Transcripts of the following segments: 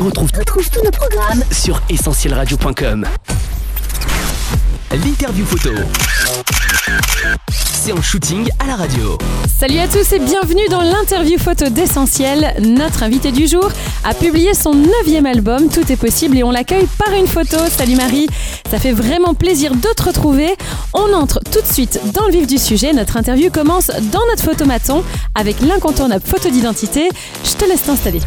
Retrouve, retrouve tous nos programmes sur essentielradio.com. L'interview photo. C'est en shooting à la radio. Salut à tous et bienvenue dans l'interview photo d'Essentiel. Notre invité du jour a publié son neuvième album, Tout est possible, et on l'accueille par une photo. Salut Marie, ça fait vraiment plaisir de te retrouver. On entre tout de suite dans le vif du sujet. Notre interview commence dans notre photomaton avec l'incontournable photo d'identité. Je te laisse t'installer.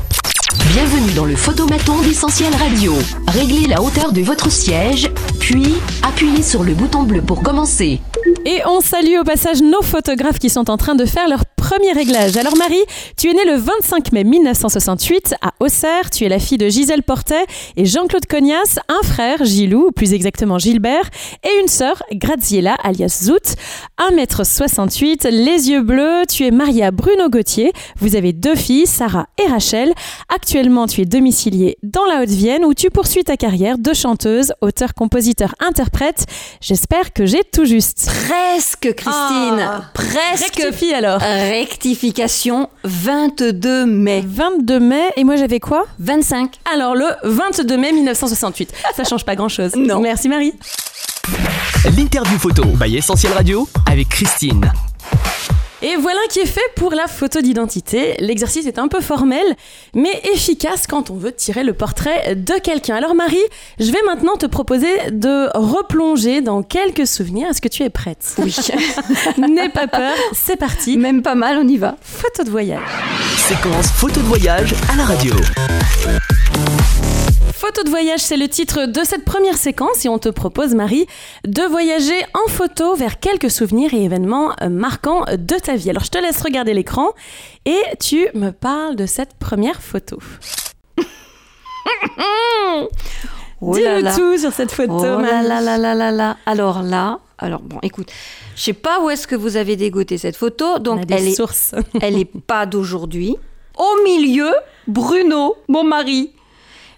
Bienvenue dans le photomaton d'Essentiel Radio. Réglez la hauteur de votre siège, puis appuyez sur le bouton bleu pour commencer. Et on salue au passage nos photographes qui sont en train de faire leur premier réglage. Alors Marie, tu es née le 25 mai 1968 à Auxerre. Tu es la fille de Gisèle Portet et Jean-Claude Cognas, un frère, Gilou, ou plus exactement Gilbert, et une sœur, Graziella, alias Zout. 1m68, les yeux bleus. Tu es mariée à Bruno Gauthier. Vous avez deux filles, Sarah et Rachel. Actuellement, tu es domiciliée dans la Haute-Vienne où tu poursuis ta carrière de chanteuse, auteur, compositeur, interprète. J'espère que j'ai tout juste. Presque, Christine. Ah. Presque. Rectifie alors. Rectification 22 mai. 22 mai, et moi j'avais quoi? 25. Alors le 22 mai 1968. Ça change pas grand chose. Non. Merci Marie. L'interview photo by Essentiel Radio avec Christine. Et voilà qui est fait pour la photo d'identité. L'exercice est un peu formel, mais efficace quand on veut tirer le portrait de quelqu'un. Alors Marie, je vais maintenant te proposer de replonger dans quelques souvenirs. Est-ce que tu es prête? Oui. N'aie pas peur, c'est parti. Même pas mal, on y va. Photo de voyage. Séquence photo de voyage à la radio. Photo de voyage, c'est le titre de cette première séquence et on te propose, Marie, de voyager en photo vers quelques souvenirs et événements euh, marquants de ta vie. Alors je te laisse regarder l'écran et tu me parles de cette première photo. Oh là. tout sur cette photo, Oh là là là là là là. Alors là, alors bon, écoute, je sais pas où est-ce que vous avez dégoté cette photo, donc elle est, elle est pas d'aujourd'hui. Au milieu, Bruno, mon mari.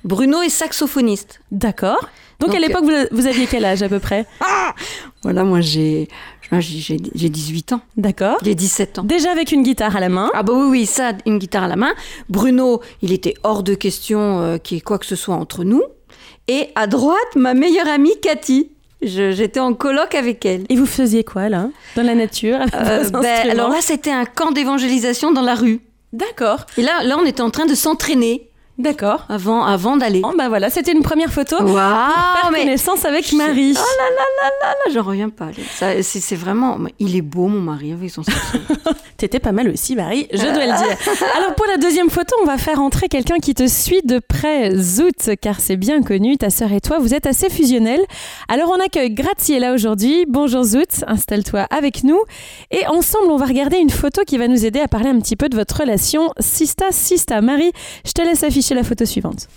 Bruno est saxophoniste. D'accord. Donc, à l'époque, vous, vous aviez quel âge à peu près? Voilà, moi j'ai j'ai j'ai 18 ans. D'accord. J'ai 17 ans. Déjà avec une guitare à la main. Ah bah oui, oui, ça, une guitare à la main. Bruno, il était hors de question euh, qu'il y ait quoi que ce soit entre nous. Et à droite, ma meilleure amie, Cathy. J'étais en colloque avec elle. Et vous faisiez quoi là? Dans la nature Euh, ben, alors là, c'était un camp d'évangélisation dans la rue. D'accord, Et là, là, on était en train de s'entraîner d'accord. avant, avant d'aller. Bon, bah voilà, c'était une première photo. Waouh, Faire mais connaissance avec Je- Marie. Oh là là là là là, j'en reviens pas. Ça, C'est vraiment. Il est beau, mon mari, avec son. T'étais pas mal aussi, Marie, je dois le dire. Alors pour la deuxième photo, on va faire entrer quelqu'un qui te suit de près, Zout, car c'est bien connu, ta sœur et toi, vous êtes assez fusionnels. Alors on accueille Graziella aujourd'hui. Bonjour Zout, installe-toi avec nous. Et ensemble, on va regarder une photo qui va nous aider à parler un petit peu de votre relation Sista-Sista. Marie, je te laisse afficher la photo suivante.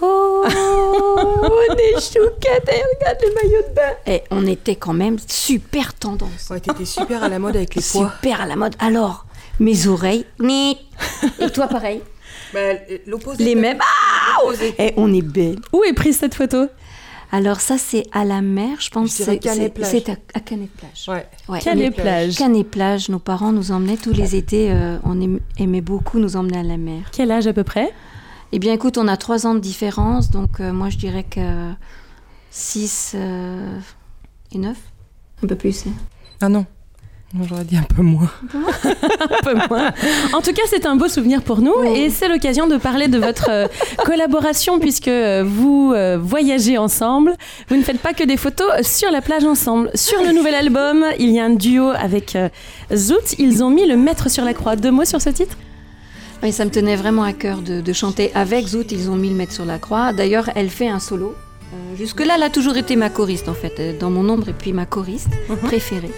Oh, on est chouquettes, et regarde le maillot de bain. Et on était quand même super tendance. Ouais, t'étais super à la mode avec les poids. Super à la mode. Alors, mes oreilles, ni. Et toi, pareil. Bah, l'opposé. Les mêmes. Ah Et on est belles. Où est prise cette photo? Alors, ça, c'est à la mer, je pense. C'est- Canet-Plage. C'est c'est à, à Canet-Plage. Ouais. Ouais. Canet-Plage. Canet-Plage, nos parents nous emmenaient tous les étés. euh, on aim- aimait beaucoup nous emmener à la mer. Quel âge à peu près? Eh bien, écoute, on a trois ans de différence, donc euh, moi, je dirais que 6 et 9. Un peu plus. hein. Ah non. J'aurais dit un peu moins. un peu moins? En tout cas, c'est un beau souvenir pour nous et c'est l'occasion de parler de votre euh, collaboration puisque euh, vous euh, voyagez ensemble. Vous ne faites pas que des photos sur la plage ensemble. Sur le nouvel album, il y a un duo avec euh, Zout. Ils ont mis le maître sur la croix. Deux mots sur ce titre? Oui, ça me tenait vraiment à cœur de, de chanter avec Zout. Ils ont mis le maître sur la croix. D'ailleurs, elle fait un solo. Euh, Jusque-là, elle a toujours été ma choriste, en fait, euh, dans mon ombre, et puis ma choriste préférée.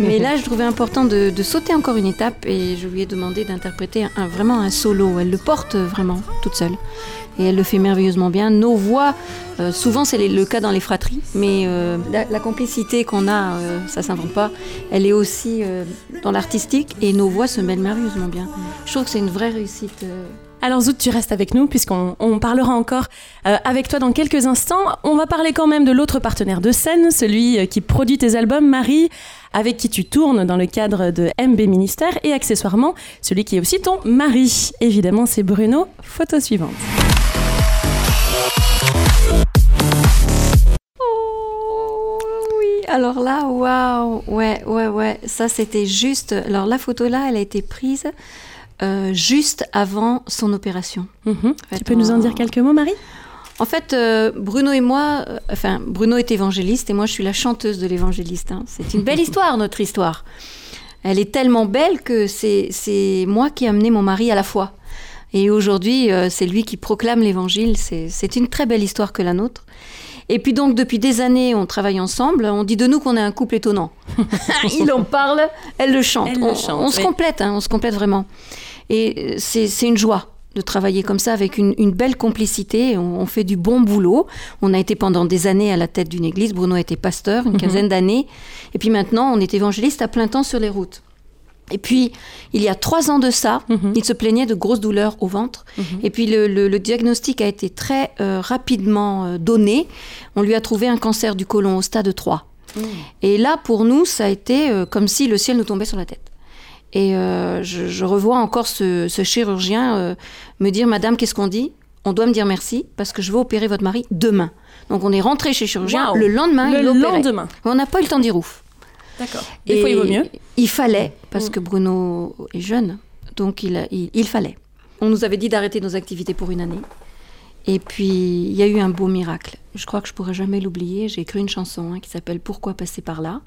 Mais là, je trouvais important de, sauter encore une étape et je lui ai demandé d'interpréter un- vraiment un solo. Elle le porte vraiment toute seule et elle le fait merveilleusement bien. Nos voix, euh, souvent c'est le cas dans les fratries, mais euh, la, la complicité qu'on a, euh, ça s'invente pas. Elle est aussi euh, dans l'artistique et nos voix se mêlent merveilleusement bien. Je trouve que c'est une vraie réussite. Alors Zout, tu restes avec nous puisqu'on parlera encore euh, avec toi dans quelques instants. On va parler quand même de l'autre partenaire de scène, celui euh, qui produit tes albums, Marie, avec qui tu tournes dans le cadre de MB Ministère et accessoirement celui qui est aussi ton mari. Évidemment, c'est Bruno. Photo suivante. Oh oui, alors là, waouh, ouais, ouais, ouais, ça c'était juste. Alors la photo là, elle a été prise euh, juste avant son opération. Mhm. fait, Tu peux nous en dire quelques mots, Marie? En fait, euh, Bruno et moi, euh, enfin, Bruno est évangéliste et moi je suis la chanteuse de l'évangéliste. hein. C'est une belle histoire, notre histoire. Elle est tellement belle que c'est c'est moi qui ai amené mon mari à la foi. Et aujourd'hui, euh, c'est lui qui proclame l'évangile. C'est une très belle histoire que la nôtre. Et puis donc, depuis des années, on travaille ensemble. On dit de nous qu'on est un couple étonnant. Il en parle, elle le chante. Elle le on, chante, on se complète, hein, on se complète vraiment. Et euh, c'est une joie de travailler comme ça avec une, une belle complicité. On, on fait du bon boulot. On a été pendant des années à la tête d'une église. Bruno a été pasteur, une quinzaine d'années. Et puis maintenant, on est évangéliste à plein temps sur les routes. Et puis, il y a trois ans de ça, il se plaignait de grosses douleurs au ventre. Et puis, le, le- le diagnostic a été très euh, rapidement euh, donné. On lui a trouvé un cancer du côlon au stade 3. Et là, pour nous, ça a été euh, comme si le ciel nous tombait sur la tête. Et je, je revois encore ce, ce chirurgien me dire, Madame, qu'est-ce qu'on dit? On doit me dire merci parce que je veux opérer votre mari demain. Donc on est rentré chez le chirurgien. Le lendemain, Le il lendemain. On n'a pas eu le temps de dire ouf. D'accord. Des fois, il vaut mieux. Il fallait, parce que Bruno est jeune, donc il, il fallait. On nous avait dit d'arrêter nos activités pour une année. Et puis, il y a eu un beau miracle. Je crois que je pourrai jamais l'oublier. J'ai écrit une chanson hein, qui s'appelle Pourquoi passer par là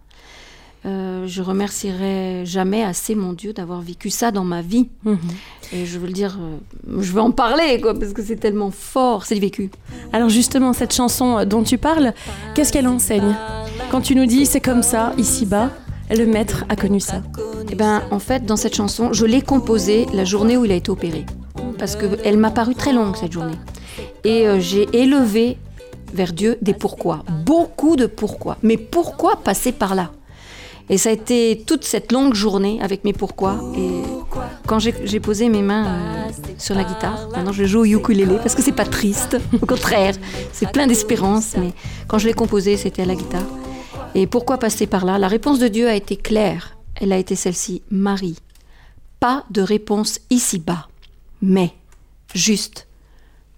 Euh, Je remercierai jamais assez mon Dieu d'avoir vécu ça dans ma vie. Mhm. Et je veux le dire, euh, je veux en parler, quoi, parce que c'est tellement fort, c'est vécu. Alors justement, cette chanson dont tu parles, qu'est-ce qu'elle enseigne? Quand tu nous dis c'est comme ça, ici-bas, le maître a connu ça. Eh ben, en fait, dans cette chanson, je l'ai composée la journée où il a été opéré. Parce qu'elle m'a paru très longue, cette journée. Et euh, j'ai élevé vers Dieu des pourquoi. Beaucoup de pourquoi. Mais pourquoi passer par là? Et ça a été toute cette longue journée avec mes pourquoi. Et quand j'ai posé mes mains euh, sur la guitare, maintenant je joue au ukulélé parce que c'est pas triste. Au contraire, c'est plein d'espérance. Mais quand je l'ai composé, c'était à la guitare. Et pourquoi passer par là? La réponse de Dieu a été claire. Elle a été celle-ci. Marie, pas de réponse ici-bas, mais juste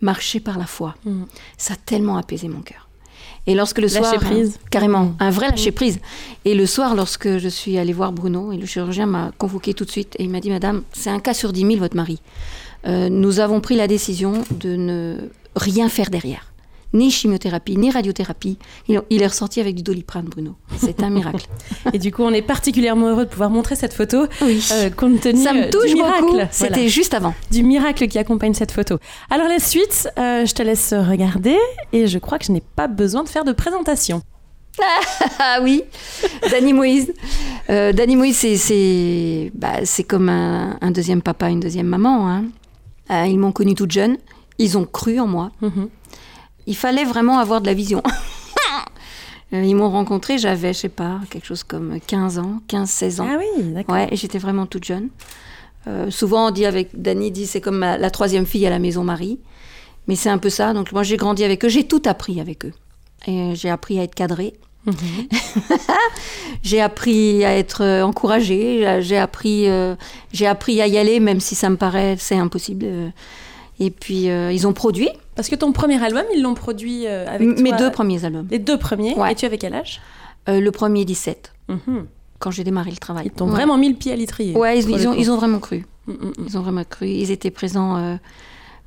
marcher par la foi. Mm. Ça a tellement apaisé mon cœur. Et lorsque le Lâcher soir, prise. carrément, un vrai lâcher prise. Et le soir, lorsque je suis allée voir Bruno, et le chirurgien m'a convoqué tout de suite, et il m'a dit, Madame, c'est un cas sur 10 000, votre mari. Euh, nous avons pris la décision de ne rien faire derrière. Ni chimiothérapie, ni radiothérapie. Il, il est ressorti avec du doliprane, Bruno. C'est un miracle. Et du coup, on est particulièrement heureux de pouvoir montrer cette photo, Oui. euh, compte tenu Ça euh, me touche du miracle. beaucoup. Voilà. C'était juste avant. du miracle qui accompagne cette photo. Alors la suite, euh, je te laisse regarder et je crois que je n'ai pas besoin de faire de présentation. Ah oui, Danny Moïse. Euh, Danny Moïse, c'est, c'est, bah, c'est comme un, un deuxième papa, une deuxième maman. hein. Euh, ils m'ont connue toute jeune. Ils ont cru en moi. Mhm. Il fallait vraiment avoir de la vision. Ils m'ont rencontrée, j'avais, je sais pas, quelque chose comme 15 ans, 15-16 ans. Ah oui, d'accord. Ouais, et j'étais vraiment toute jeune. Euh, souvent, on dit avec Dany, dit c'est comme ma- la troisième fille à la maison Marie. Mais c'est un peu ça. Donc moi, j'ai grandi avec eux, j'ai tout appris avec eux. Et j'ai appris à être cadrée. Mhm. J'ai appris à être euh, encouragée. J'ai appris, euh, j'ai appris à y aller, même si ça me paraît c'est impossible. Et puis euh, ils ont produit Parce que ton premier album, ils l'ont produit euh, avec mes toi, deux premiers albums. Les deux premiers. Ouais. Et tu avais quel âge Euh, le premier 17, Mhm. quand j'ai démarré le travail. Ils t'ont Ouais. vraiment mis le pied à l'étrier. Ouais, ils, ont, ils ont vraiment cru. Mm, mm, mm. Ils ont vraiment cru. Ils étaient présents euh,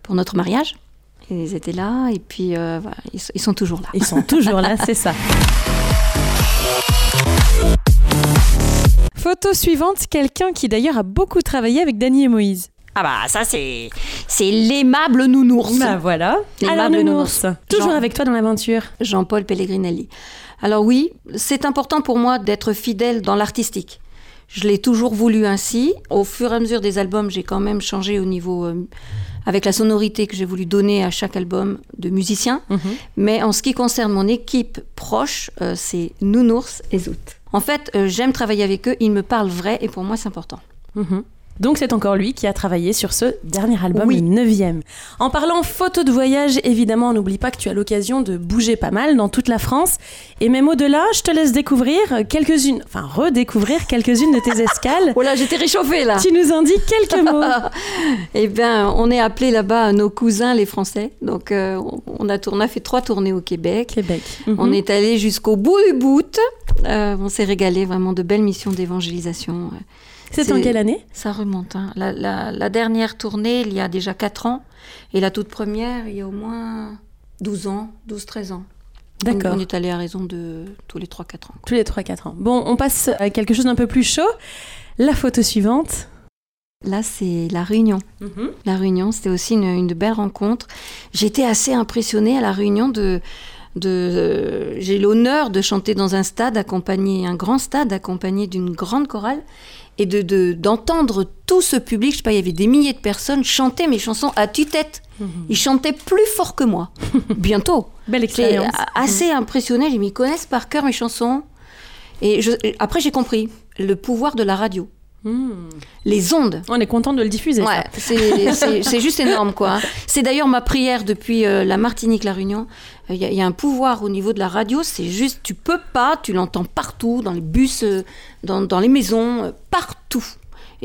pour notre mariage. Ils étaient là et puis euh, voilà, ils, ils sont toujours là. Ils sont toujours là, c'est ça. Photo suivante, quelqu'un qui d'ailleurs a beaucoup travaillé avec Dany et Moïse. Ah bah ça c'est c'est l'aimable nounours. Bah voilà. Alors Aimable Nounours, nounours. toujours Jean- avec toi dans l'aventure. Jean-Paul Pellegrinelli. Alors oui, c'est important pour moi d'être fidèle dans l'artistique. Je l'ai toujours voulu ainsi. Au fur et à mesure des albums, j'ai quand même changé au niveau euh, avec la sonorité que j'ai voulu donner à chaque album de musicien. Mais en ce qui concerne mon équipe proche, euh, c'est Nounours et Zout. En fait, euh, j'aime travailler avec eux. Ils me parlent vrai et pour moi, c'est important. Mhm. Donc c'est encore lui qui a travaillé sur ce dernier album, Oui. le neuvième. En parlant photo de voyage, évidemment, on n'oublie pas que tu as l'occasion de bouger pas mal dans toute la France. Et même au-delà, je te laisse découvrir quelques-unes, enfin redécouvrir quelques-unes de tes escales. Voilà, j'étais réchauffée là. Tu nous en dis quelques mots. Eh bien, on est appelé là-bas nos cousins, les Français. Donc, euh, on, a tourné, on a fait trois tournées au Québec. Québec. On Mhm. est allé jusqu'au bout du bout, Euh, on s'est régalé vraiment de belles missions d'évangélisation. C'est en quelle année? Ça remonte. hein. La, la- la dernière tournée, il y a déjà 4 ans. Et la toute première, il y a au moins 12 ans, 12-13 ans. D'accord. On est allé à raison de tous les 3-4 ans. Tous les 3-4 ans. Bon, on passe à quelque chose d'un peu plus chaud. La photo suivante. Là, c'est La Réunion. La Réunion, c'était aussi une, une belle rencontre. J'étais assez impressionnée à La Réunion de... de euh, J'ai l'honneur de chanter dans un stade accompagné, un grand stade accompagné d'une grande chorale et de de- d'entendre tout ce public, je sais pas, il y avait des milliers de personnes chanter mes chansons à tue-tête. Ils chantaient plus fort que moi. Bientôt. Belle expérience. assez. J'ai mis, ils connaissent par cœur mes chansons. Et je- après, j'ai compris le pouvoir de la radio. Hmm. Les ondes. On est content de le diffuser. Ouais, c'est juste énorme, quoi. C'est d'ailleurs ma prière depuis euh, la Martinique, la Réunion. Il il y a un pouvoir au niveau de la radio, c'est juste, tu peux pas, tu l'entends partout, dans les bus, euh, dans, dans les maisons, euh, partout.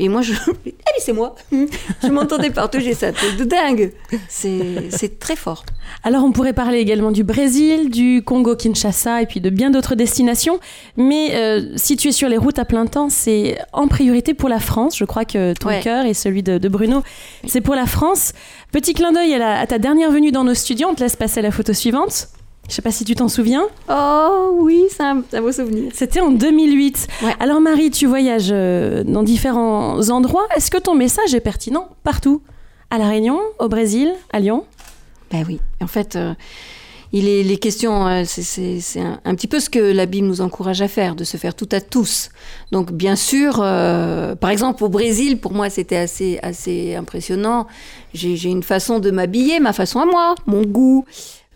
Et moi, je. Allez, c'est moi Je m'entendais partout, j'ai ça, de dingue C'est très fort. Alors on pourrait parler également du Brésil, du Congo-Kinshasa et puis de bien d'autres destinations. Mais euh, si tu es sur les routes à plein temps, c'est en priorité pour la France. Je crois que ton Ouais. cœur et celui de, de Bruno, c'est pour la France. Petit clin d'œil à, à ta dernière venue dans nos studios. On te laisse passer la photo suivante. Je sais pas si tu t'en souviens. Oh oui, c'est un, un beau souvenir. C'était en 2008. Ouais. Alors Marie, tu voyages euh, dans différents endroits. Est-ce que ton message est pertinent partout? À La Réunion, au Brésil, à Lyon? Ben oui. En fait, euh, il est les questions, euh, c'est- un, un petit peu ce que la Bible nous encourage à faire, de se faire tout à tous. Donc, bien sûr, euh, par exemple, au Brésil, pour moi, c'était assez, assez impressionnant. J'ai une façon de m'habiller, ma façon à moi, mon goût.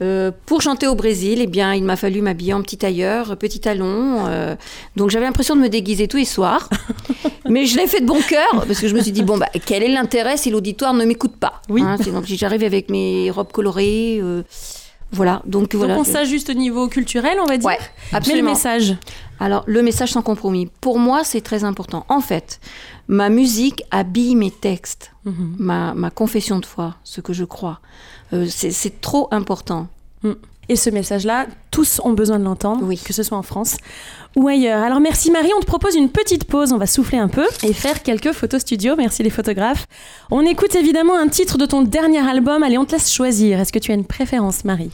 Euh, pour chanter au Brésil, eh bien, il m'a fallu m'habiller en petit tailleur, petit talon. euh, donc, j'avais l'impression de me déguiser tous les soirs. Mais je l'ai fait de bon cœur, parce que je me suis dit, bon, bah, quel est l'intérêt si l'auditoire ne m'écoute pas? Oui. Hein, Donc, j'arrive avec mes robes colorées. euh, voilà, donc voilà. Donc on s'ajuste au niveau culturel, on va dire. Ouais, Mais le absolument. message. Alors, le message sans compromis, pour moi, c'est très important. En fait, ma musique habille mes textes, Mhm. ma, ma confession de foi, ce que je crois. Euh, c'est- c'est trop important. Et ce message-là, tous ont besoin de l'entendre, Oui. que ce soit en France ou ailleurs. Alors merci Marie, on te propose une petite pause, on va souffler un peu et faire quelques photos studio. Merci les photographes. On écoute évidemment un titre de ton dernier album. Allez, on te laisse choisir. Est-ce que tu as une préférence, Marie,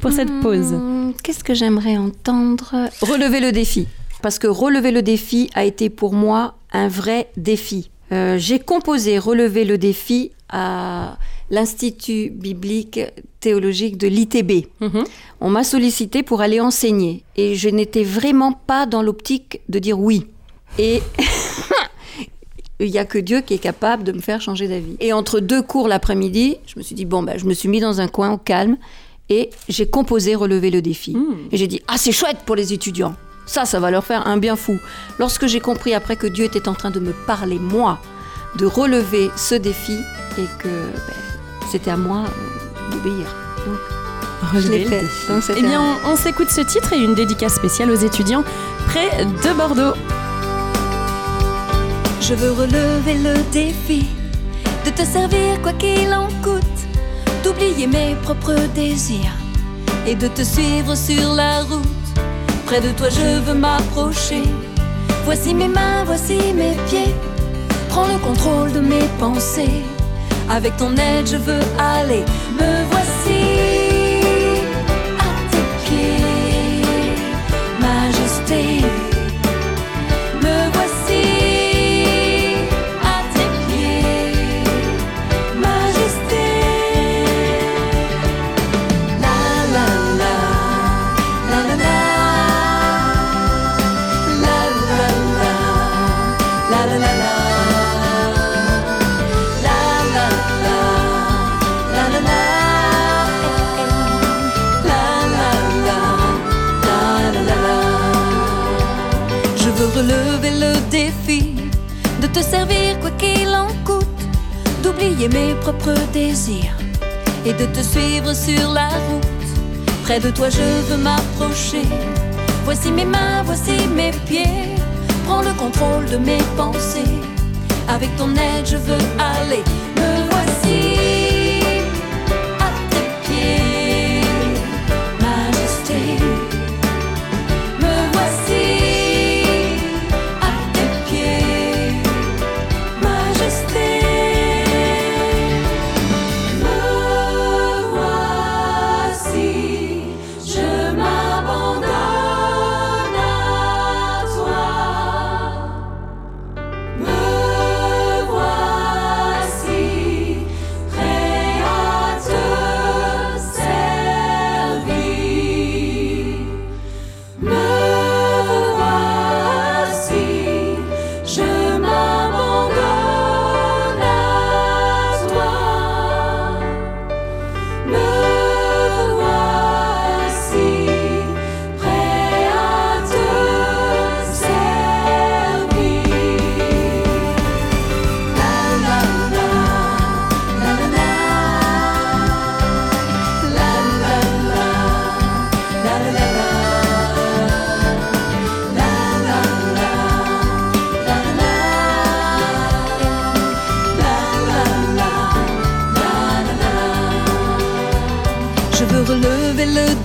pour cette pause? Hmm, Qu'est-ce que j'aimerais entendre? Relever le défi. Parce que relever le défi a été pour moi un vrai défi. Euh, J'ai composé Relever le défi à l'Institut biblique théologique de l'ITB. Mhm. On m'a sollicité pour aller enseigner et je n'étais vraiment pas dans l'optique de dire oui. Et il n'y a que Dieu qui est capable de me faire changer d'avis. Et entre deux cours l'après-midi, je me suis dit, bon, bah, je me suis mis dans un coin au calme et j'ai composé Relever le défi. Et j'ai dit, ah, c'est chouette pour les étudiants. Ça, ça va leur faire un bien fou. Lorsque j'ai compris après que Dieu était en train de me parler, moi, de relever ce défi et que ben, c'était à moi euh, d'obéir. Donc, je l'ai fait. Donc, Eh bien, on s'écoute ce titre et une dédicace spéciale aux étudiants près de Bordeaux. Je veux relever le défi de te servir quoi qu'il en coûte, d'oublier mes propres désirs et de te suivre sur la route. Près de toi, je veux m'approcher. Voici mes mains, voici mes pieds. Prends le contrôle de mes pensées. Avec ton aide, je veux aller. Me voici à Majesté. Mes propres désirs et de te suivre sur la route. Près de toi, je veux m'approcher. Voici mes mains, voici mes pieds. Prends le contrôle de mes pensées. Avec ton aide, je veux aller. Me voici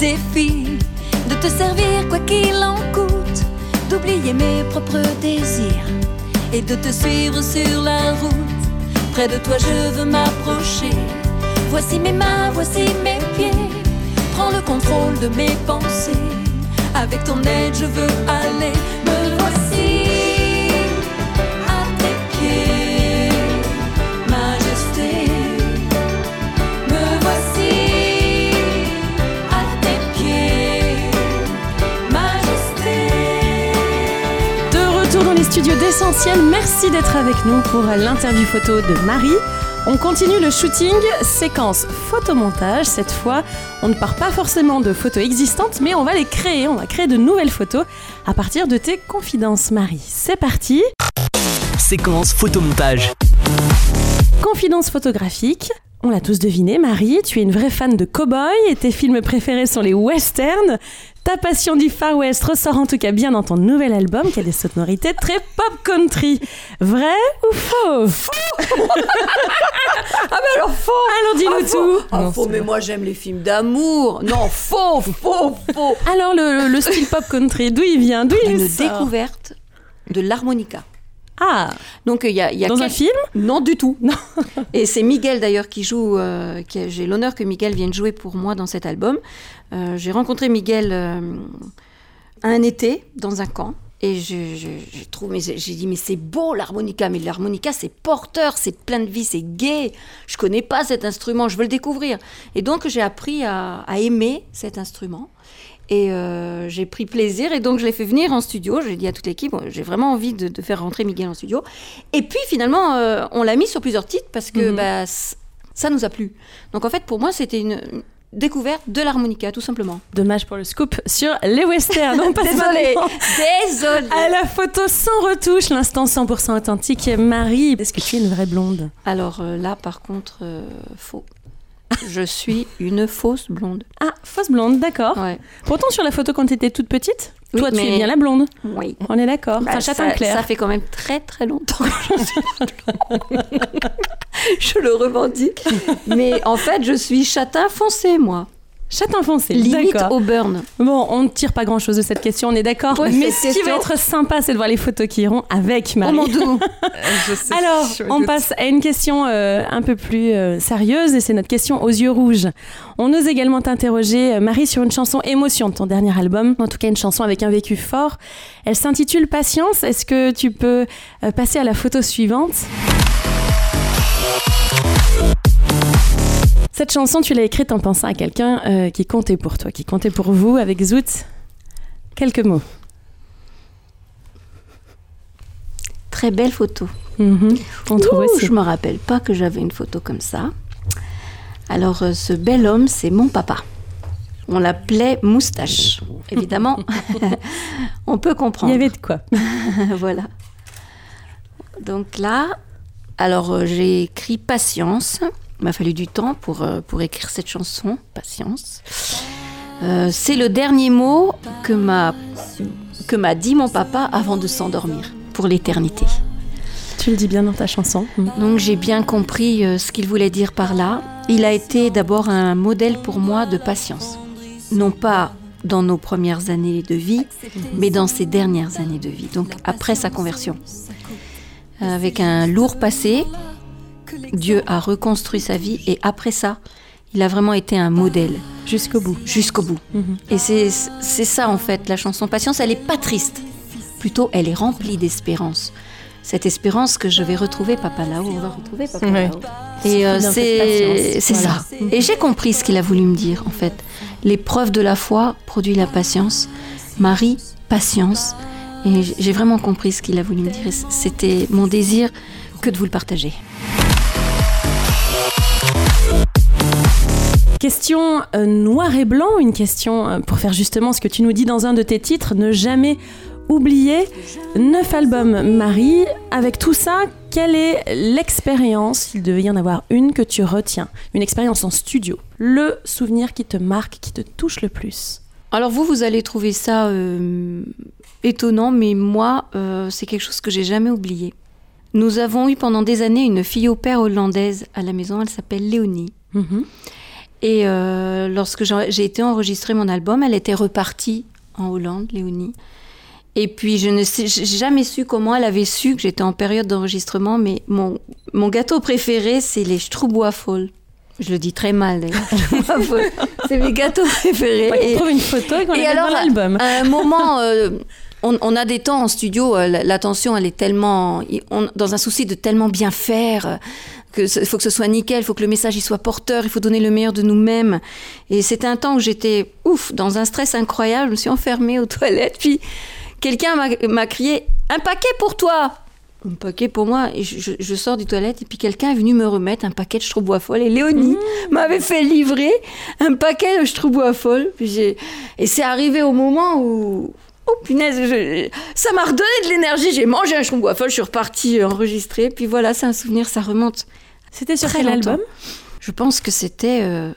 de te servir quoi qu'il en coûte, d'oublier mes propres désirs et de te suivre sur la route. Près de toi, je veux m'approcher. Voici mes mains, voici mes pieds. Prends le contrôle de mes pensées. Avec ton aide, je veux aller. Studios d'Essentiel, merci d'être avec nous pour l'interview photo de Marie. On continue le shooting, séquence photomontage. Cette fois, on ne part pas forcément de photos existantes, mais on va les créer. On va créer de nouvelles photos à partir de tes confidences, Marie. C'est parti Séquence photomontage. Confidence photographique. On l'a tous deviné, Marie, tu es une vraie fan de cow-boy et tes films préférés sont les westerns. Ta passion du Far West ressort en tout cas bien dans ton nouvel album qui a des sonorités très pop country. Vrai ou faux? Faux Ah ben alors faux Alors dis-nous tout Ah Non, faux, c'est mais vrai. moi j'aime les films d'amour. Non, faux, faux, faux. Alors le, le style pop country, d'où il vient? D'où il Une sort? découverte de l'harmonica. Ah, Donc il y a, y a dans un film Non, du tout. Et c'est Miguel d'ailleurs qui joue. euh, qui J'ai l'honneur que Miguel vienne jouer pour moi dans cet album. Euh, J'ai rencontré Miguel euh, un été dans un camp. Et je, je- je trouve, mais j'ai j'ai dit, mais c'est beau l'harmonica, mais l'harmonica c'est porteur, c'est plein de vie, c'est gai. Je connais pas cet instrument, je veux le découvrir. Et donc j'ai appris à, à aimer cet instrument. Et euh, j'ai pris plaisir et donc je l'ai fait venir en studio. J'ai dit à toute l'équipe, j'ai vraiment envie de, de faire rentrer Miguel en studio. Et puis finalement, euh, on l'a mis sur plusieurs titres parce que Mhm. bah, ça nous a plu. Donc en fait, pour moi, c'était une une découverte de l'harmonica, tout simplement. Dommage pour le scoop sur les westerns. On passe Désolée, désolée. À la photo sans retouche, l'instant 100% authentique. Marie, est-ce que tu es une vraie blonde? Alors euh, là, par contre, euh, faux. Je suis une fausse blonde. Ah, fausse blonde, d'accord. Ouais. Pourtant, sur la photo quand tu étais toute petite, Oui, toi, tu es bien la blonde. Oui. On est d'accord. Bah, châtain ça, clair. ça fait quand même très très longtemps que je suis blonde. Je le revendique. Mais en fait, je suis châtain foncé, moi. Châtain foncé, Limite au burn. Bon, on ne tire pas grand-chose de cette question, on est d'accord. Ouais, Mais ce qui va être sympa, c'est de voir les photos qui iront avec Oh Marie. Je sais, Alors, je on doute. passe à une question euh, un peu plus euh, sérieuse et c'est notre question aux yeux rouges. On ose également t'interroger, euh, Marie, sur une chanson émotion de ton dernier album, en tout cas une chanson avec un vécu fort. Elle s'intitule Patience. Est-ce que tu peux euh, passer à la photo suivante? Cette chanson, tu l'as écrite en pensant à quelqu'un euh, qui comptait pour toi, qui comptait pour vous avec Zout. Quelques mots. Très belle photo. Mhm. On trouve Ouh, aussi. Je me rappelle pas que j'avais une photo comme ça. Alors, euh, ce bel homme, c'est mon papa. On l'appelait Moustache. Évidemment, on peut Il comprendre. y avait de quoi. voilà. Donc là, alors euh, j'ai écrit Patience. Il m'a fallu du temps pour, euh, pour écrire cette chanson, Patience. Euh, c'est le dernier mot que m'a que m'a dit mon papa avant de s'endormir pour l'éternité. Tu le dis bien dans ta chanson. Mhm. Donc j'ai bien compris euh, ce qu'il voulait dire par là. Il a été d'abord un modèle pour moi de patience. Non pas dans nos premières années de vie, mais dans ses dernières années de vie, donc après sa conversion. Avec un lourd passé, Dieu a reconstruit sa vie et après ça, il a vraiment été un modèle Jusqu'au bout. jusqu'au bout. Mhm. Et c'est ça en fait, la chanson Patience, elle est pas triste. Plutôt, elle est remplie d'espérance. Cette espérance que je vais retrouver Papa là-haut, on va retrouver Papa là-haut. Et euh, c'est c'est voilà. ça. Et j'ai compris ce qu'il a voulu me dire en fait. L'épreuve de la foi produit la patience. Marie, patience. Et j'ai vraiment compris ce qu'il a voulu me dire. C'était mon désir que de vous le partager. Question euh, noir et blanc, une question euh, pour faire justement ce que tu nous dis dans un de tes titres, ne jamais oublier. Neuf albums, Marie. Avec tout ça, quelle est l'expérience, s'il devait y en avoir une, que tu retiens? Une expérience en studio. Le souvenir qui te marque, qui te touche le plus? Alors vous, vous allez trouver ça euh, étonnant, mais moi, euh, c'est quelque chose que j'ai jamais oublié. Nous avons eu pendant des années une fille au père hollandaise à la maison, elle s'appelle Léonie. Mhm. Et euh, lorsque j'ai été enregistrer mon album, elle était repartie en Hollande, Léonie. Et puis, je ne sais, jamais su comment elle avait su que j'étais en période d'enregistrement, mais mon, mon gâteau préféré, c'est les Stroopwafels. Je le dis très mal, d'ailleurs. C'est mes gâteaux préférés. Ouais, Et- trouve une photo et qu'on met dans l'album. à un moment, euh, on, on a des temps en studio, euh, la- l'attention, elle est tellement. on- dans un souci de tellement bien faire, que il faut que ce soit nickel, il faut que le message il soit porteur, il faut donner le meilleur de nous-mêmes. Et c'était un temps où j'étais, ouf, dans un stress incroyable, je me suis enfermée aux toilettes, puis quelqu'un m'a- crié Un paquet pour toi un paquet pour moi, et je, je- je sors du toilette, et puis quelqu'un est venu me remettre un paquet de Stroopwafels, et Léonie m'avait fait livrer un paquet de puis j'ai... et c'est arrivé au moment où... Oh punaise, je- ça m'a redonné de l'énergie, j'ai mangé un Stroopwafel, je suis repartie enregistrer, puis voilà, c'est un souvenir, ça remonte. C'était sur quel longtemps. album? Je pense que c'était euh,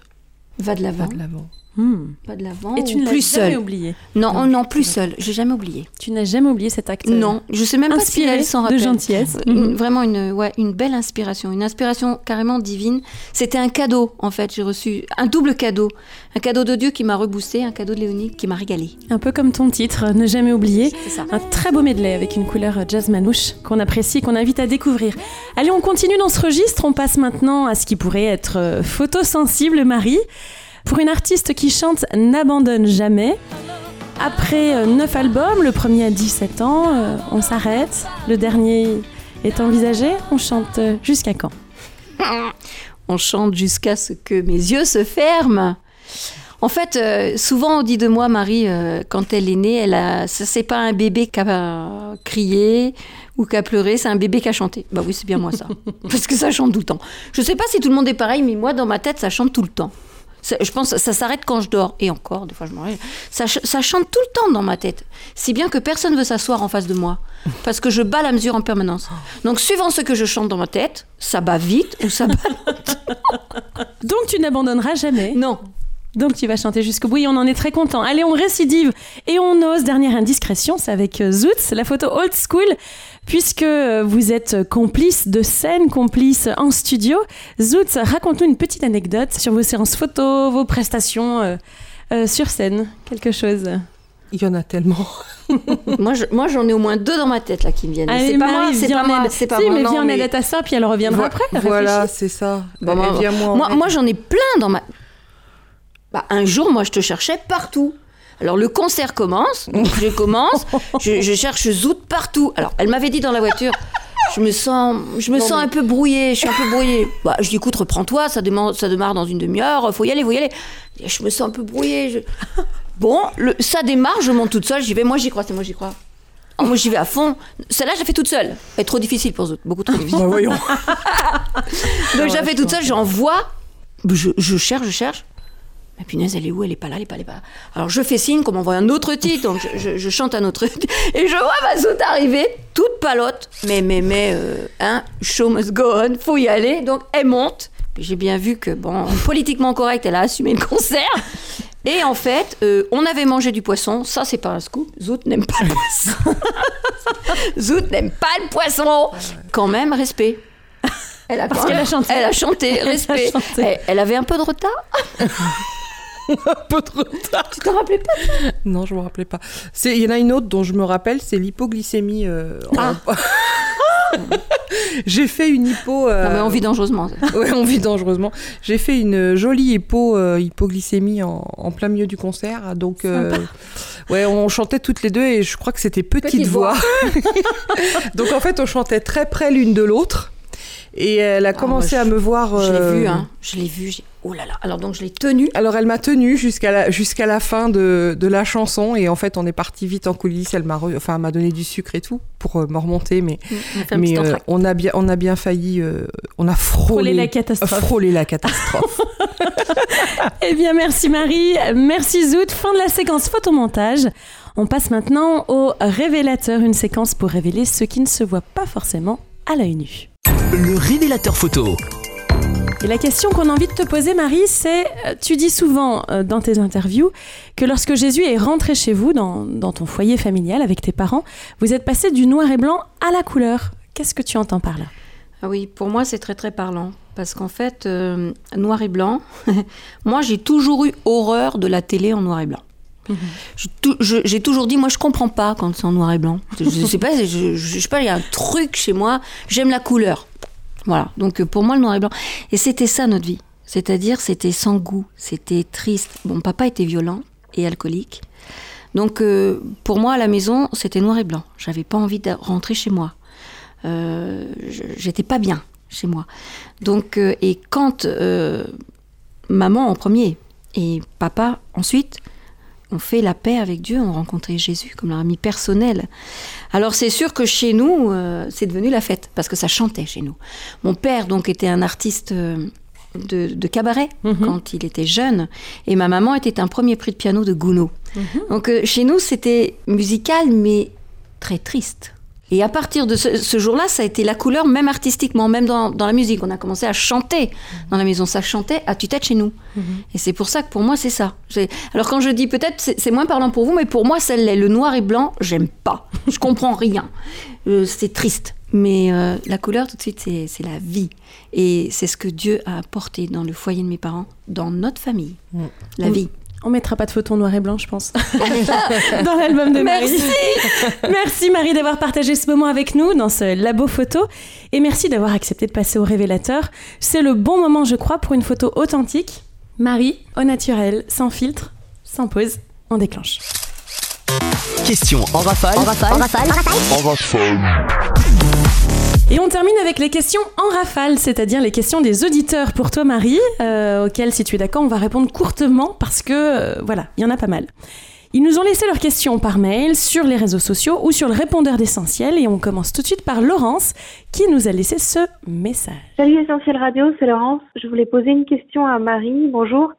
Va de l'avant, Pas de l'avant. Hmm. pas de l'avant, Et tu ne l'as plus jamais oublié. Non, oh non, plus seul, j'ai jamais oublié. Tu n'as jamais oublié cet acte. Non, je sais même pas si elle s'en de rappelle. gentillesse. Une- Mhm. Vraiment une, ouais, une belle inspiration, une inspiration carrément divine. C'était un cadeau, en fait, j'ai reçu un double cadeau. Un cadeau de Dieu qui m'a reboosté, un cadeau de Léonie qui m'a régalé. Un peu comme ton titre, Ne jamais oublier. C'est ça. Un très beau medley avec une couleur jazz manouche qu'on apprécie et qu'on invite à découvrir. Allez, on continue dans ce registre. On passe maintenant à ce qui pourrait être euh, photosensible, Marie. Pour une artiste qui chante N'abandonne jamais. Après euh, neuf albums, le premier à 17 ans, euh, on s'arrête. Le dernier est envisagé. On chante euh, jusqu'à quand? On chante jusqu'à ce que mes yeux se ferment. En fait, euh, souvent on dit de moi, Marie, euh, quand elle est née, elle a, c'est pas un bébé qui a crié ou qui a pleuré, c'est un bébé qui a chanté. Bah oui, c'est bien moi ça, parce que ça chante tout le temps. Je sais pas si tout le monde est pareil, mais moi dans ma tête, ça chante tout le temps. Je pense que ça s'arrête quand je dors. Et encore, des fois je m'en. Ça, ça chante tout le temps dans ma tête. Si bien que personne veut s'asseoir en face de moi. Parce que je bats la mesure en permanence. Donc, suivant ce que je chante dans ma tête, ça bat vite ou ça bat Donc tu n'abandonneras jamais? Non. Donc tu vas chanter jusqu'au bout et on en est très content. Allez, on récidive et on ose. Dernière indiscrétion, c'est avec euh, Zoot, la photo old school, puisque euh, vous êtes complice de scène, complice en studio. Zoot, raconte-nous une petite anecdote sur vos séances photos, vos prestations euh, euh, sur scène, quelque chose. Il y en a tellement. moi, je- moi, j'en ai au moins deux dans ma tête là qui me viennent. C'est pas moi, c'est pas moi, c'est pas si, moi. mais viens en mais- aide à ta soeur, puis elle reviendra Vo- après. Voilà, c'est ça. Bon, Allez, moi, moi, moi, j'en ai plein dans ma. Bah, un jour, moi, je te cherchais partout. Alors, le concert commence, donc je commence, je, je cherche Zout partout. Alors, elle m'avait dit dans la voiture, je me sens, je me sens un peu brouillée, je suis un peu brouillée. Bah, je dis, écoute, reprends-toi, ça démarre, ça démarre dans une demi-heure, faut y aller, faut y aller. Je me sens un peu brouillée. je- Bon, le, ça démarre, je monte toute seule, j'y vais, moi j'y crois, c'est moi j'y crois. Oh, moi j'y vais à fond. Celle-là, je la fais toute seule. Elle est trop difficile pour Zout, beaucoup trop difficile. Bah, voyons. Donc je la fais toute seule, j'en vois, je, je cherche, je cherche. Mais punaise, elle est où? Elle est pas là, elle est pas là, elle est pas là. Alors je fais signe qu'on m'envoie un autre titre, donc je, je- je chante un autre titre. Et je vois ma zoute arriver, toute palote. Mais, mais, mais, euh, hein, show must go on, faut y aller. Donc elle monte. J'ai bien vu que, bon, politiquement correct, elle a assumé le concert. Et en fait, euh, on avait mangé du poisson. Ça, c'est pas un scoop. Zout n'aime pas le poisson. Zout n'aime pas le poisson. Quand même, respect. Elle a Parce chanté. Elle a chanté, Elle a respect. chanté. Elle, elle avait un peu de retard. un peu trop tard. Tu te rappelais pas Non, je me rappelais pas. C'est- Il y en a une autre dont je me rappelle, c'est l'hypoglycémie. euh, en- J'ai fait une hypo. euh, Non, mais on vit dangereusement. Ouais, on vit dangereusement. J'ai fait une jolie hypo, euh, hypoglycémie en, en plein milieu du concert. Donc, euh, ouais, on chantait toutes les deux et je crois que c'était petite, Petite voix. donc, en fait, on chantait très près l'une de l'autre. Et elle a commencé moi, à me voir. Je l'ai euh, vu, hein. Je l'ai vu. j'ai- Oh là là. Alors donc je l'ai tenu. Alors elle m'a tenue jusqu'à la, jusqu'à la fin de, de la chanson et en fait on est parti vite en coulisses. Elle m'a, re- enfin, m'a donné du sucre et tout pour euh, me remonter, mais, On a mais euh, on a bien, on a bien failli, euh, on a frôlé, Frôler la catastrophe. frôlé la catastrophe. Eh bien, merci Marie, merci Zout. Fin de la séquence photomontage. On passe maintenant au révélateur, une séquence pour révéler ce qui ne se voit pas forcément à l'œil nu. Le révélateur photo. Et la question qu'on a envie de te poser, Marie, c'est, euh, tu dis souvent euh, dans tes interviews que lorsque Jésus est rentré chez vous, dans, dans ton foyer familial avec tes parents, vous êtes passé du noir et blanc à la couleur. Qu'est-ce que tu entends par là? Ah oui, pour moi c'est très très parlant Parce qu'en fait, euh, noir et blanc, moi j'ai toujours eu horreur de la télé en noir et blanc. J'ai toujours dit, moi je comprends pas quand c'est en noir et blanc. Je, sais pas, je, sais pas, il y a un truc chez moi, j'aime la couleur. Voilà, donc euh, pour moi le noir et blanc. Et c'était ça notre vie. C'est-à-dire, c'était sans goût, c'était triste. Bon, papa était violent et alcoolique. Donc euh, pour moi à la maison, c'était noir et blanc. J'avais pas envie de rentrer chez moi. Euh, J'étais pas bien chez moi. Donc, euh, et quand maman en premier et papa ensuite ont fait la paix avec Dieu, ont rencontré Jésus comme leur ami personnel. Alors c'est sûr que chez nous, euh, c'est devenu la fête parce que ça chantait chez nous. Mon père donc était un artiste euh, de, de cabaret quand il était jeune et ma maman était un premier prix de piano de Gounod. Donc euh, chez nous c'était musical mais très triste. Et à partir de ce, ce jour-là, ça a été la couleur, même artistiquement, même dans, dans la musique. On a commencé à chanter dans la maison. Ça chantait à tue-tête chez nous. Et c'est pour ça que pour moi, c'est ça. Alors quand je dis peut-être, c'est moins parlant pour vous, mais pour moi, celle-là, le noir et blanc, j'aime pas. Je comprends rien. Euh, c'est triste. Mais euh, la couleur, tout de suite, c'est la vie. Et c'est ce que Dieu a apporté dans le foyer de mes parents, dans notre famille. La Mm. vie. On mettra pas de photo en noir et blanc, je pense, dans l'album de Marie. Merci Marie d'avoir partagé ce moment avec nous dans ce labo photo et merci d'avoir accepté de passer au révélateur. C'est le bon moment, je crois, pour une photo authentique. Marie, au naturel, sans filtre, sans pause, on déclenche. Question en rafale. Et on termine avec les questions en rafale, c'est-à-dire les questions des auditeurs pour toi Marie, euh, auxquelles si tu es d'accord on va répondre courtement parce que euh, voilà, il y en a pas mal. Ils nous ont laissé leurs questions par mail, sur les réseaux sociaux ou sur le répondeur d'essentiel et on commence tout de suite par Laurence qui nous a laissé ce message. Salut Essentiel Radio, c'est Laurence. Je voulais poser une question à Marie. Bonjour.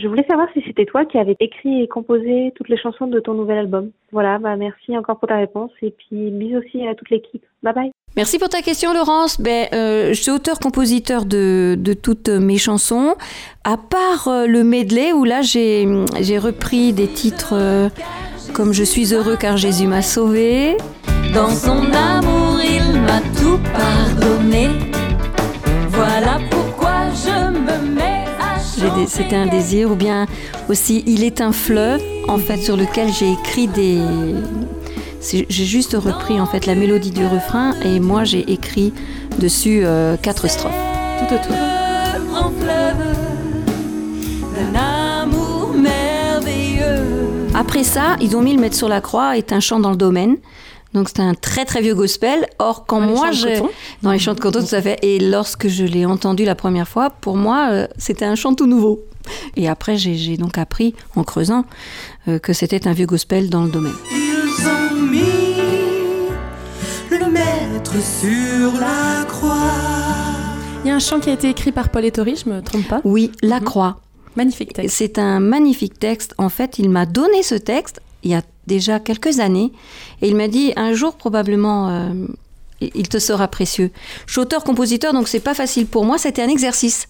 Je voulais savoir si c'était toi qui avais écrit et composé toutes les chansons de ton nouvel album. Voilà, bah merci encore pour ta réponse et puis bisous aussi à toute l'équipe. Bye bye. Merci pour ta question, Laurence. Ben, euh, je suis auteur-compositeur de, toutes mes chansons, à part euh, le medley où là j'ai repris des titres euh, comme Je suis heureux car Jésus m'a sauvé. Dans son amour, il m'a tout pardonné. Voilà pourquoi C'était un désir, ou bien aussi Il est un fleuve, en fait, sur lequel j'ai écrit des. c'est- J'ai juste repris en fait la mélodie du refrain et moi j'ai écrit dessus euh, quatre strophes tout autour. Le grand fleuve d'un amour merveilleux. Après ça, ils ont mis le mettre sur la croix est un chant dans le domaine. Donc c'était un très très vieux gospel. Or quand Dans moi coton dans les chants de coton tout à fait et lorsque je l'ai entendu la première fois, pour moi euh, c'était un chant tout nouveau. Et après j'ai j'ai donc appris en creusant euh, que c'était un vieux gospel dans le domaine. Ils ont mis le maître sur la croix. Il y a un chant qui a été écrit par Paul Ettori, je me trompe pas. Oui, la Mhm. croix. Magnifique texte. C'est un magnifique texte. En fait, il m'a donné ce texte il y a déjà quelques années et il m'a dit un jour probablement euh, il te sera précieux. Je suis auteur-compositeur donc c'est pas facile pour moi. C'était un exercice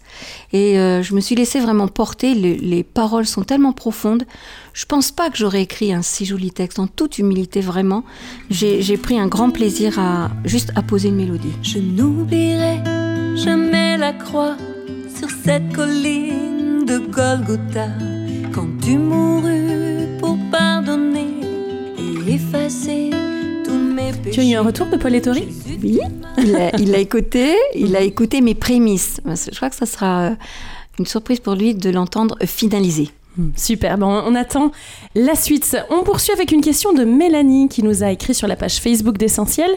et euh, je me suis laissé vraiment porter. Les, les paroles sont tellement profondes. Je pense pas que j'aurais écrit un si joli texte en toute humilité vraiment. J'ai pris un grand plaisir à juste à poser une mélodie. Je n'oublierai jamais la croix sur cette colline de Golgotha quand tu mourus Tu as eu un retour de Paul Ettori Oui, il a, il a écouté, il a écouté mes prémices. Je crois que ça sera euh, une surprise pour lui de l'entendre finalisé. Hmm, Super, bon, on attend la suite. On poursuit avec une question de Mélanie qui nous a écrit sur la page Facebook d'Essentiel.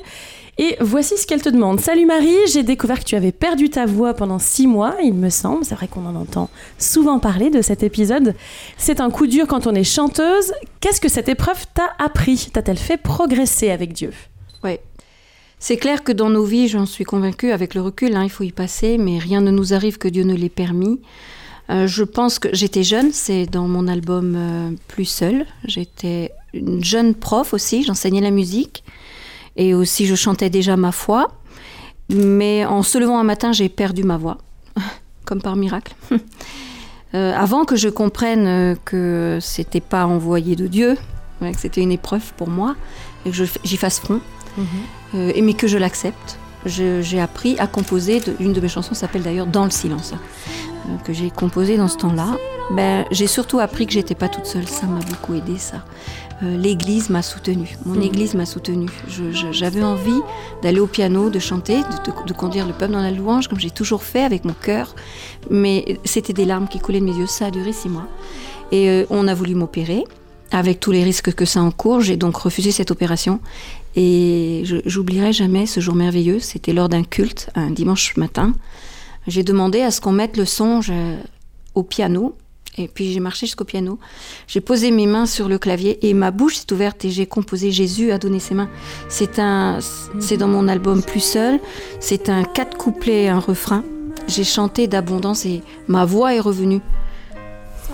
Et voici ce qu'elle te demande. Salut Marie, j'ai découvert que tu avais perdu ta voix pendant six mois, il me semble. C'est vrai qu'on en entend souvent parler de cet épisode. C'est un coup dur quand on est chanteuse. Qu'est-ce que cette épreuve t'a appris? T'a-t-elle fait progresser avec Dieu? Ouais. C'est clair que dans nos vies, j'en suis convaincue, avec le recul, hein, il faut y passer, mais rien ne nous arrive que Dieu ne l'ait permis. Euh, je pense que j'étais jeune, c'est dans mon album euh, Plus seule. J'étais une jeune prof aussi, j'enseignais la musique et aussi je chantais déjà ma foi. Mais en se levant un matin, j'ai perdu ma voix, comme par miracle. Euh, avant que je comprenne que c'était pas envoyé de Dieu, que c'était une épreuve pour moi et que j'y fasse front, euh, et mais que je l'accepte. j'ai appris à composer. De, une de mes chansons s'appelle d'ailleurs Dans le silence, euh, que j'ai composé dans ce temps-là. Ben, j'ai surtout appris que j'étais pas toute seule. Ça m'a beaucoup aidé, ça. Euh, L'église m'a soutenue. Mon église m'a soutenue. J'avais envie d'aller au piano, de chanter, de, de- de conduire le peuple dans la louange, comme j'ai toujours fait avec mon cœur. Mais c'était des larmes qui coulaient de mes yeux. Ça a duré six mois. Et on a voulu m'opérer. Avec tous les risques que ça encourt, j'ai donc refusé cette opération. Et j'oublierai jamais ce jour merveilleux. C'était lors d'un culte, un dimanche matin. J'ai demandé à ce qu'on mette le songe euh, au piano. Et puis j'ai marché jusqu'au piano. J'ai posé mes mains sur le clavier et ma bouche s'est ouverte et j'ai composé Jésus a donné ses mains. C'est un, c'est dans mon album Plus seul. C'est un quatre couplets, un refrain. J'ai chanté d'abondance et ma voix est revenue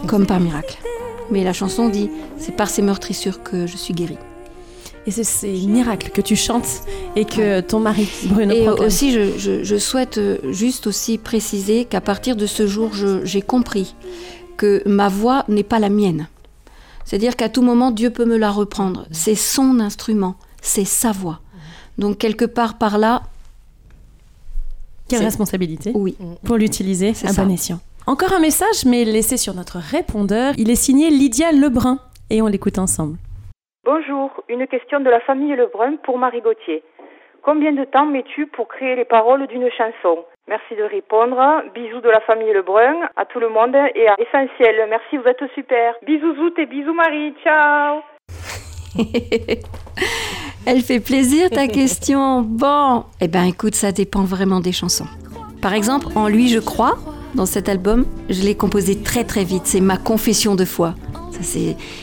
comme par miracle. Mais la chanson dit c'est par ces meurtrissures que je suis guérie. Et c'est ces miracles que tu chantes et que ton mari, Bruno, Et proclame. aussi, je, je- je souhaite euh, juste aussi préciser qu'à partir de ce jour, je- j'ai compris que ma voix n'est pas la mienne. C'est-à-dire qu'à tout moment, Dieu peut me la reprendre. C'est son instrument, c'est sa voix. Donc quelque part par là, Quelle c'est- responsabilité oui. pour l'utiliser C'est à ça. bon escient. Encore un message, mais laissé sur notre répondeur. Il est signé Lydia Lebrun et on l'écoute ensemble. Bonjour, une question de la famille Lebrun pour Marie Gauthier. Combien de temps mets-tu pour créer les paroles d'une chanson? Merci de répondre. Bisous de la famille Lebrun à tout le monde et à Essentiel. Merci, vous êtes super. Bisous Zout et bisous Marie. Ciao Elle fait plaisir ta question. Bon, eh ben écoute, ça dépend vraiment des chansons. Par exemple, En lui je crois, dans cet album, je l'ai composé très très vite. C'est ma confession de foi.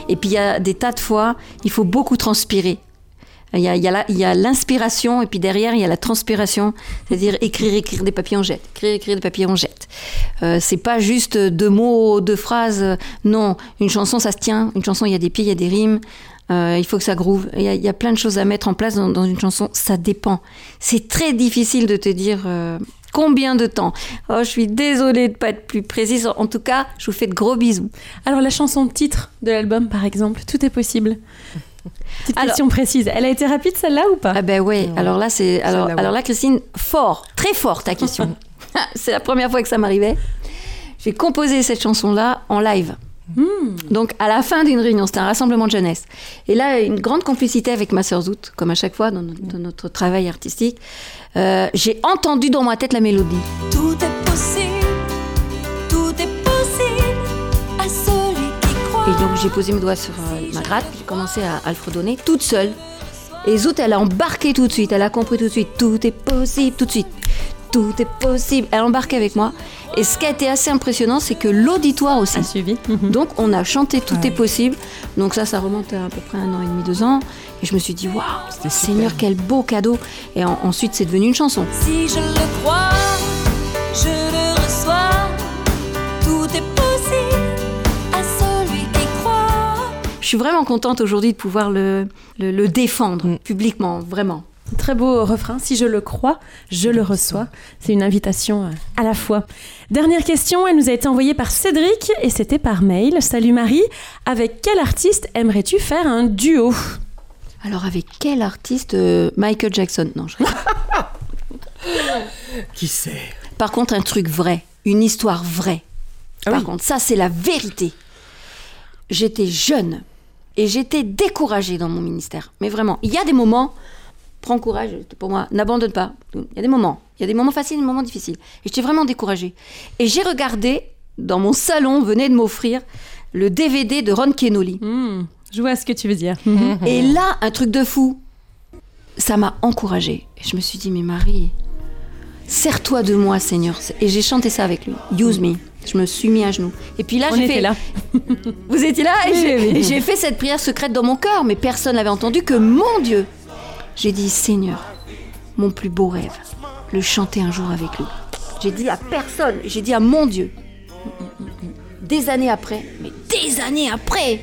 Et puis il y a des tas de fois, il faut beaucoup transpirer. Il y a, l'inspiration et puis derrière il y a la transpiration, c'est-à-dire écrire, écrire des papiers on jette, écrire, écrire des papiers on jette. Euh, c'est pas juste deux mots, deux phrases. Non, une chanson ça se tient. Une chanson il y a des pieds, il y a des rimes. Euh, il faut que ça groove. Il y, a, plein de choses à mettre en place dans, dans une chanson. Ça dépend. C'est très difficile de te dire euh, combien de temps. Oh, je suis désolée de pas être plus précise. En tout cas, je vous fais de gros bisous. Alors la chanson titre de l'album, par exemple, tout est possible. Petite Alors- question précise. Elle a été rapide celle-là ou pas Ah ben ouais. Alors là, c'est alors, ouais. alors là, Christine, fort, très fort ta question. c'est la première fois que ça m'arrivait. J'ai composé cette chanson-là en live. Donc à la fin d'une réunion, c'était un rassemblement de jeunesse. Et là, une grande complicité avec ma sœur Zout, comme à chaque fois dans, notre- dans notre travail artistique. Euh, J'ai entendu dans ma tête la mélodie. Tout est possible, tout est possible à celui qui croit. Et donc j'ai posé mes doigts sur euh, ma gratte, j'ai commencé à, à le fredonner toute seule. Et Zout, elle a embarqué tout de suite, elle a compris tout de suite, tout est possible, tout de suite, tout est possible. Elle a embarqué avec moi. Et ce qui a été assez impressionnant, c'est que l'auditoire aussi. A suivi. Donc on a chanté Tout est possible. Donc ça, ça remonte à à peu près un an et demi, deux ans. Et je me suis dit, waouh, Seigneur, quel beau cadeau. Et en- ensuite, c'est devenu une chanson. Si je le crois, je le reçois. Tout est possible à celui qui croit. Je suis vraiment contente aujourd'hui de pouvoir le, le, le défendre publiquement, vraiment. Très beau refrain. Si je le crois, je le reçois. C'est une invitation euh, à la fois. Dernière question, elle nous a été envoyée par Cédric et c'était par mail. Salut Marie, avec quel artiste aimerais-tu faire un duo? Alors avec quel artiste euh, Michael Jackson? Non, je rigole. Qui sait Par contre, un truc vrai, une histoire vraie. Ah Par oui. contre, ça, c'est la vérité. J'étais jeune et j'étais découragée dans mon ministère. Mais vraiment, il y a des moments, prends courage, pour moi, n'abandonne pas. Il y a des moments. Il y a des moments faciles des moments difficiles. Et j'étais vraiment découragée. Et j'ai regardé, dans mon salon, venait de m'offrir le DVD de Ron Kenoli. Hmm, Je vois ce que tu veux dire. Et là, un truc de fou. Ça m'a encouragée. Et je me suis dit, mais Marie, sers-toi de moi, Seigneur. Et j'ai chanté ça avec lui. Use me. Je me suis mis à genoux. Et puis là, j'ai fait. là. Vous étiez là et Oui, j'ai- oui, fait cette prière secrète dans mon cœur, mais personne n'avait entendu que mon Dieu. J'ai dit, Seigneur, mon plus beau rêve, le chanter un jour avec lui. J'ai dit à personne, j'ai dit à mon Dieu. Des années après, mais des années après,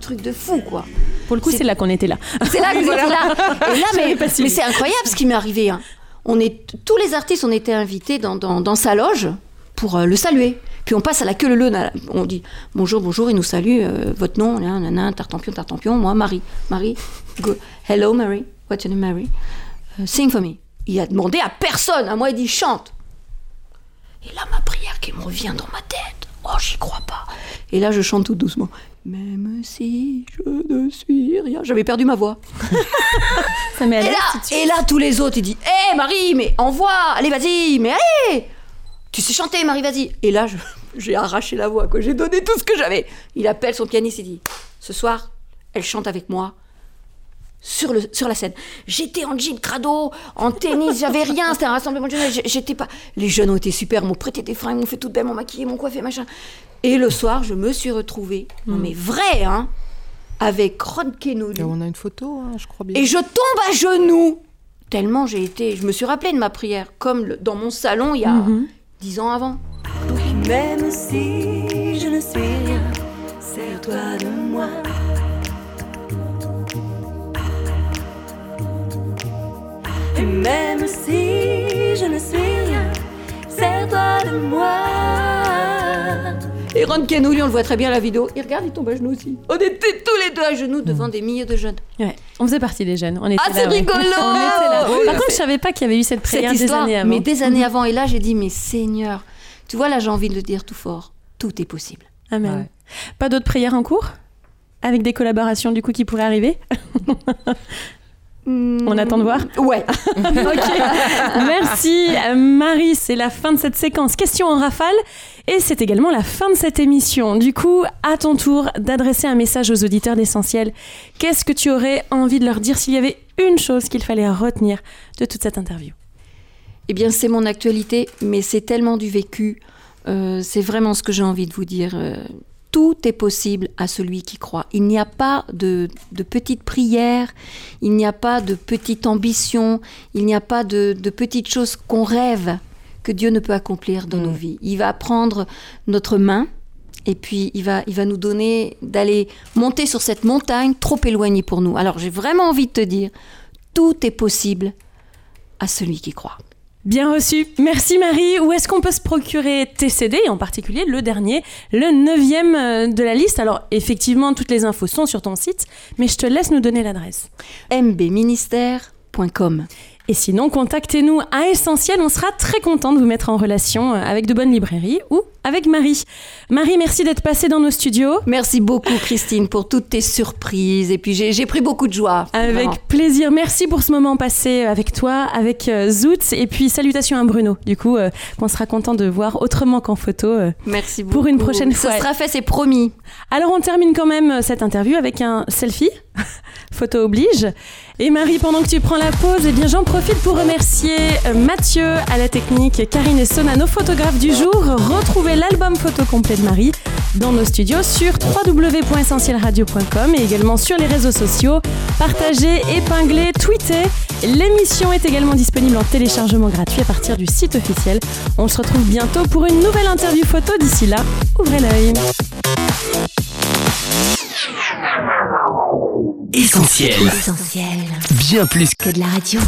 truc de fou quoi. Pour le coup, C'est- là qu'on était là. C'est là que vous étiez là. Et là, mais, mais c'est incroyable ce qui m'est arrivé. hein. On est, tous les artistes, on était invités dans, dans- dans sa loge pour euh, le saluer. Puis on passe à la queue le leu. On dit bonjour, bonjour, il nous salue. euh, votre nom, nan, nan, nan, tartampion, tartampion. Moi, Marie. Marie. Go. Hello, Marie. Marie? Euh, sing for me. Il a demandé à personne. À moi, il dit chante. Et là, ma prière qui me revient dans ma tête. Oh, j'y crois pas. Et là, je chante tout doucement. Même si je ne suis rien. J'avais perdu ma voix. Ça met à Et là, et là, tous les autres, ils disent Hé Marie, mais envoie Allez, vas-y, mais allez Tu sais chanter, Marie, vas-y Et là, je- j'ai arraché la voix, quoi. J'ai donné tout ce que j'avais. Il appelle son pianiste et dit Ce soir, elle chante avec moi sur, le, sur la scène. J'étais en jean crado, en tennis, j'avais rien, c'était un rassemblement de jeunes, j'étais pas... Les jeunes ont été super, m'ont prêté des fringues, m'ont fait toute belle, m'ont maquillé, m'ont coiffé, machin. Et le soir, je me suis retrouvée, non mais vrai, hein, avec Kenoli. Et on a une photo, hein, je crois bien. Et je tombe à genoux Tellement j'ai été... Je me suis rappelée de ma prière, comme le- dans mon salon il y a dix ans avant. Même si je ne suis rien, sers-toi de moi. Et même si je ne suis rien, sers-toi de moi. Et Ron Kenoli, on le voit très bien à la vidéo, il regarde, il tombe à genoux aussi. On était tous les deux à genoux devant des milliers de jeunes. Ouais, on faisait partie des jeunes. On était Ah, c'est ouais. rigolo On était là. Oui, Par contre, je savais pas qu'il y avait eu cette prière Cette des histoire, années avant. mais des années avant. Et là, j'ai dit, mais Seigneur, tu vois, là, j'ai envie de le dire tout fort. Tout est possible. Amen. Ouais. Pas d'autres prières en cours Avec des collaborations du coup qui pourraient arriver? On attend de voir. Ouais. Ok. Merci Marie, c'est la fin de cette séquence question en rafale et c'est également la fin de cette émission. Du coup, à ton tour d'adresser un message aux auditeurs d'Essentiel. Qu'est-ce que tu aurais envie de leur dire s'il y avait une chose qu'il fallait retenir de toute cette interview? Eh bien, c'est mon actualité, mais c'est tellement du vécu. Euh, c'est vraiment ce que j'ai envie de vous dire. Euh, tout est possible à celui qui croit. Il n'y a pas de, de petites prières, il n'y a pas de petites ambitions, il n'y a pas de, de petites choses qu'on rêve que Dieu ne peut accomplir dans nos vies. Il va prendre notre main et puis il va, il va nous donner d'aller monter sur cette montagne trop éloignée pour nous. Alors j'ai vraiment envie de te dire, tout est possible à celui qui croit. Bien reçu. Merci Marie. Où est-ce qu'on peut se procurer tes CD, et en particulier le dernier, le neuvième euh, de la liste? Alors effectivement, toutes les infos sont sur ton site, mais je te laisse nous donner l'adresse. mbministère.com. Et sinon, contactez-nous à Essentiel, on sera très content de vous mettre en relation euh, avec de bonnes librairies ou avec Marie. Marie, merci d'être passée dans nos studios. Merci beaucoup Christine pour toutes tes surprises et puis j'ai pris beaucoup de joie. Avec Vraiment. plaisir. Merci pour ce moment passé avec toi, avec euh, Zoot. Et puis salutations à Bruno, du coup, euh, qu'on sera content de voir autrement qu'en photo. euh. Merci beaucoup. Pour une prochaine fois. Ce sera fait, c'est promis. Alors on termine quand même euh, cette interview avec un selfie. Photo oblige. Et Marie, pendant que tu prends la pause, eh bien j'en profite pour remercier euh, Mathieu à la technique, Karine et Sona, nos photographes du jour. Retrouvez l'album photo complet de Marie dans nos studios sur www.essentielradio.com et également sur les réseaux sociaux. Partagez, épinglez, tweetez. L'émission est également disponible en téléchargement gratuit à partir du site officiel. On se retrouve bientôt pour une nouvelle interview photo. D'ici là, ouvrez l'œil. Essentiel. Essentiel. Bien plus Que de la radio.